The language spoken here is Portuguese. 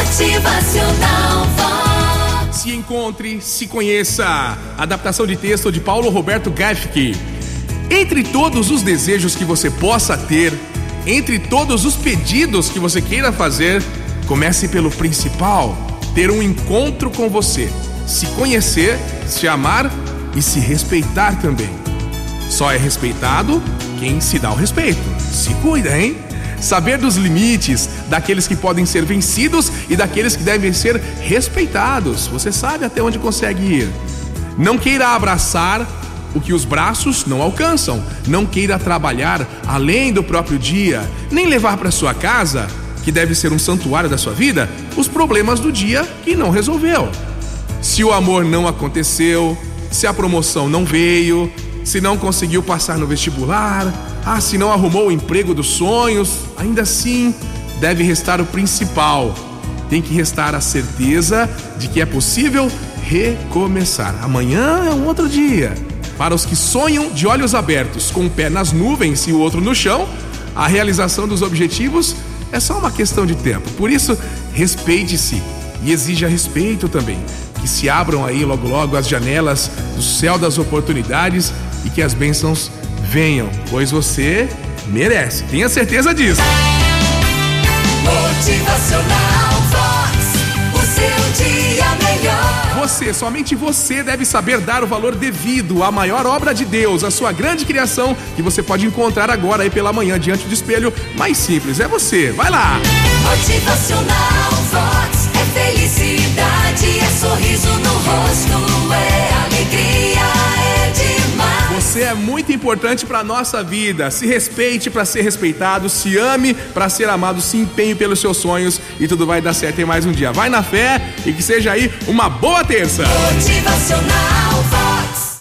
Motivacional. Se encontre, se conheça. Adaptação de texto de Paulo Roberto Gaffke. Entre todos os desejos que você possa ter, entre todos os pedidos que você queira fazer, comece pelo principal: ter um encontro com você, se conhecer, se amar e se respeitar também. Só é respeitado quem se dá o respeito. Se cuida, hein? Saber dos limites, daqueles que podem ser vencidos e daqueles que devem ser respeitados. Você sabe até onde consegue ir. Não queira abraçar o que os braços não alcançam. Não queira trabalhar além do próprio dia, nem levar para sua casa, que deve ser um santuário da sua vida, os problemas do dia que não resolveu. Se o amor não aconteceu, se a promoção não veio, se não conseguiu passar no vestibular, ah, se não arrumou o emprego dos sonhos, ainda assim deve restar o principal. Tem que restar a certeza de que é possível recomeçar. Amanhã é um outro dia. Para os que sonham de olhos abertos, com o pé nas nuvens e o outro no chão, a realização dos objetivos é só uma questão de tempo. Por isso, respeite-se e exija respeito também. Que se abram aí logo logo as janelas do céu das oportunidades e que as bênçãos venham, pois você merece. Tenha certeza disso. Motivacional Vox. O seu dia melhor. Você, somente você deve saber dar o valor devido à maior obra de Deus, a sua grande criação, que você pode encontrar agora aí pela manhã diante do espelho. Mais simples, é você. Vai lá! Motivacional Vox. Muito importante para nossa vida. Se respeite para ser respeitado, se ame para ser amado, se empenhe pelos seus sonhos e tudo vai dar certo em mais um dia. Vai na fé e que seja aí uma boa terça. Motivacional